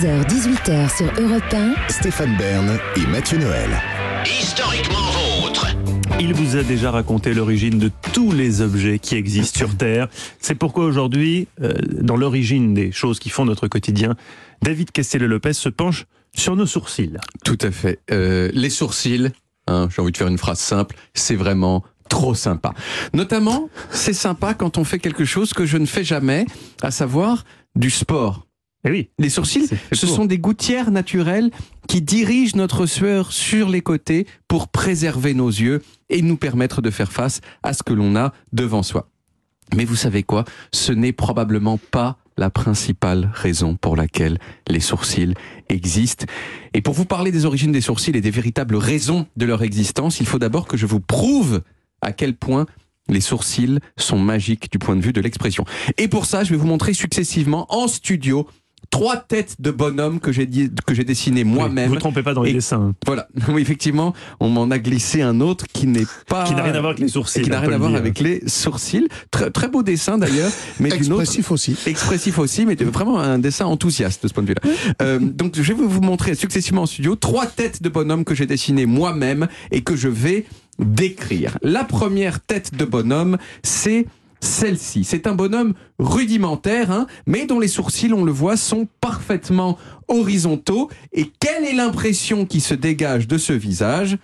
16h-18h sur Europe 1. Stéphane Bern et Mathieu Noël. Historiquement vôtre. Il vous a déjà raconté l'origine de tous les objets qui existent sur Terre. C'est pourquoi aujourd'hui, euh, dans l'origine des choses qui font notre quotidien, David Castello-Lopez se penche sur nos sourcils. Tout à fait. Euh, les sourcils, hein, j'ai envie de faire une phrase simple, c'est vraiment trop sympa. Notamment, c'est sympa quand on fait quelque chose que je ne fais jamais, à savoir du sport. Eh oui, Les sourcils, ce sont des gouttières naturelles qui dirigent notre sueur sur les côtés pour préserver nos yeux et nous permettre de faire face à ce que l'on a devant soi. Mais vous savez quoi? Ce n'est probablement pas la principale raison pour laquelle les sourcils existent. Et pour vous parler des origines des sourcils et des véritables raisons de leur existence, il faut d'abord que je vous prouve à quel point les sourcils sont magiques du point de vue de l'expression. Et pour ça, je vais vous montrer successivement en studio trois têtes de bonhommes que j'ai dit- que j'ai dessinées Oui, moi-même. Vous ne trompez pas dans les Et- dessins, Voilà. Oui, effectivement, on m'en a glissé un autre qui n'est pas qui n'a rien à voir avec les sourcils. qui n'a rien à voir avec les sourcils. Très, très beau dessin d'ailleurs, mais d'une autre Expressif aussi. expressif aussi, mais vraiment un dessin enthousiaste de ce point de vue-là. Euh, donc je vais vous montrer successivement en studio trois têtes de bonhomme que j'ai dessinées moi-même et que je vais décrire. La première tête de bonhomme, c'est celle-ci. C'est un bonhomme rudimentaire, hein, mais dont les sourcils, on le voit, sont parfaitement horizontaux. Et quelle est l'impression qui se dégage de ce visage?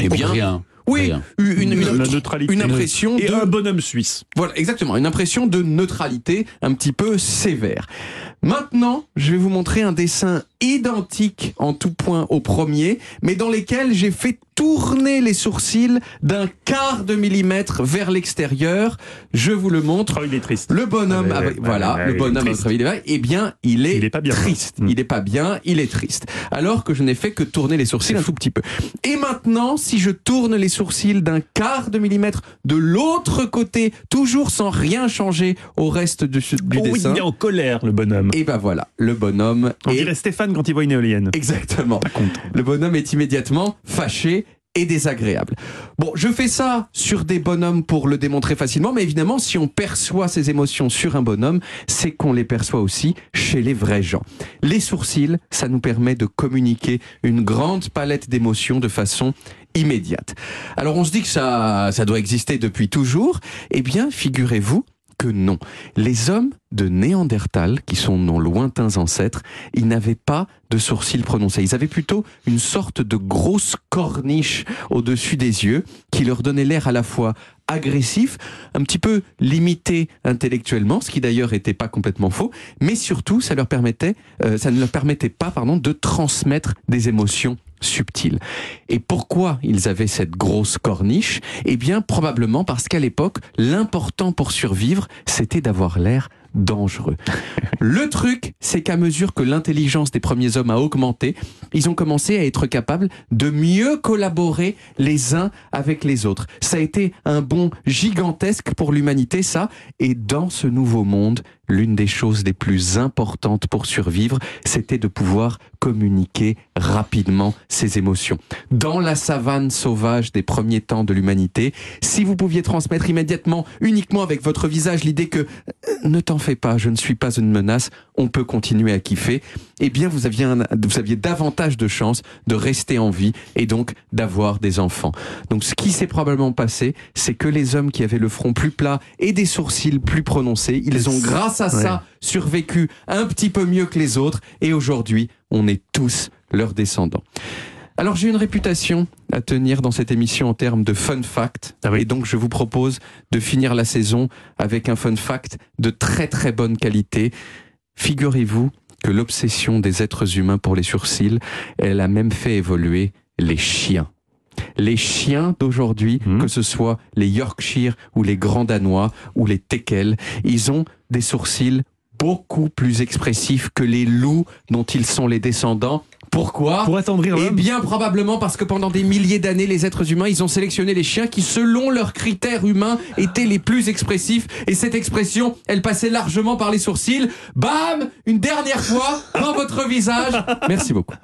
Eh bien, rien. oui, rien. une, une- La neutralité. une impression Et de un bonhomme suisse. voilà, exactement, une impression de neutralité un petit peu sévère. Maintenant, je vais vous montrer un dessin identique en tout point au premier, mais dans lesquels j'ai fait tourner les sourcils d'un quart de millimètre vers l'extérieur. Je vous le montre. Oh, il est triste. Le bonhomme, Ah, avec- voilà, le bonhomme à avis, eh bien, il est, Il est pas bien. triste. Mm. Il est pas bien, il est triste. Alors que je n'ai fait que tourner les sourcils un tout petit peu. Et maintenant, si je tourne les sourcils d'un quart de millimètre de l'autre côté, toujours sans rien changer au reste du, du Oh, dessin, il est en colère, le bonhomme. et ben voilà, le bonhomme On est dirait Stéphane quand il voit une éolienne. Exactement. Le bonhomme est immédiatement fâché et désagréable. Bon, je fais ça sur des bonhommes pour le démontrer facilement, mais évidemment, si on perçoit ces émotions sur un bonhomme, c'est qu'on les perçoit aussi chez les vrais gens. Les sourcils, ça nous permet de communiquer une grande palette d'émotions de façon immédiate. Alors on se dit que ça, ça doit exister depuis toujours. Eh bien, figurez-vous que non. Les hommes de Néandertal, qui sont nos lointains ancêtres, ils n'avaient pas de sourcils prononcés. Ils avaient plutôt une sorte de grosse corniche au-dessus des yeux qui leur donnait l'air à la fois agressif, un petit peu limité intellectuellement, ce qui d'ailleurs n'était pas complètement faux, mais surtout ça leur permettait, euh, ça ne leur permettait pas, pardon, de transmettre des émotions subtiles. Et pourquoi ils avaient cette grosse corniche? Eh bien, probablement parce qu'à l'époque, l'important pour survivre, c'était d'avoir l'air dangereux. Le truc, c'est qu'à mesure que l'intelligence des premiers hommes a augmenté, ils ont commencé à être capables de mieux collaborer les uns avec les autres. Ça a été un bond gigantesque pour l'humanité, ça. Et dans ce nouveau monde, l'une des choses les plus importantes pour survivre, c'était de pouvoir communiquer rapidement ses émotions. Dans la savane sauvage des premiers temps de l'humanité, si vous pouviez transmettre immédiatement, uniquement avec votre visage, l'idée que euh, ne t'en fais pas, je ne suis pas une menace, on peut continuer à kiffer, eh bien vous aviez, un- vous aviez davantage de chances de rester en vie et donc d'avoir des enfants. Donc ce qui s'est probablement passé, c'est que les hommes qui avaient le front plus plat et des sourcils plus prononcés, ils ont grâce à ça survécu un petit peu mieux que les autres et aujourd'hui on est tous leurs descendants. Alors j'ai une réputation à tenir dans cette émission en termes de fun fact Ah oui. et donc je vous propose de finir la saison avec un fun fact de très très bonne qualité. Figurez-vous que l'obsession des êtres humains pour les sourcils, elle a même fait évoluer les chiens. Les chiens d'aujourd'hui, Mhm. que ce soit les Yorkshire ou les Grands Danois ou les Teckels, ils ont des sourcils beaucoup plus expressifs que les loups dont ils sont les descendants. Pourquoi Pour attendrir Eh l'homme bien, probablement parce que pendant des milliers d'années, les êtres humains, ils ont sélectionné les chiens qui, selon leurs critères humains, étaient les plus expressifs. Et cette expression, elle passait largement par les sourcils. Bam Une dernière fois dans votre visage. Merci beaucoup.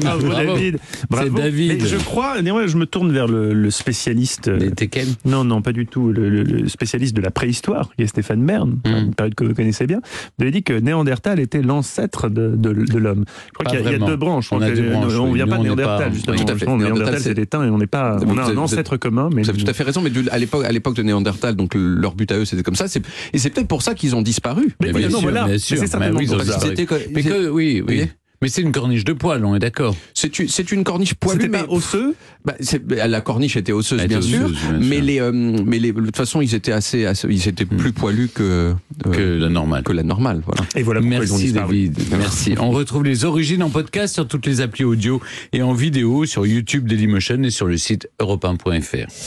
Bravo, Bravo. David. Bravo. David. Mais je crois, néanmoins, je me tourne vers le, le spécialiste. euh, Les Tekken Non, non, pas du tout. Le, le- le spécialiste de la préhistoire, qui est Stéphane Bern, Mm. une période que vous connaissez bien, vous avez dit que Néandertal était l'ancêtre de, de- de l'homme. Je crois Pas qu'il y a- il y, a deux branches. On a deux branches, on oui. vient Nous, pas de Néandertal, pas- justement. Tout à fait. Justement, Néandertal, Néandertal, c'est- éteint et on n'est pas. On a un ancêtre commun, mais Vous avez tout à fait raison, mais à l'époque, à l'époque de Néandertal, donc le- leur but à eux, c'était comme ça. c'est- Et c'est peut-être pour ça qu'ils ont disparu. Mais Mais oui, bien non, sûr, voilà. bien Mais sûr. c'est Mais certainement Mais que, oui, oui. Mais c'est une corniche de poil, on est d'accord. C'est une, c'est une corniche poilue, C'était mais pas osseux Bah, c'est- la corniche était osseuse, bien, sûr, mais les, euh, mais les, de toute façon, ils étaient assez, assez- ils étaient plus poilus que euh, Que la normale. que la normale, voilà. Et voilà Merci. David, merci. On retrouve les origines en podcast sur toutes les applis audio et en vidéo sur YouTube Dailymotion et sur le site europe1.fr.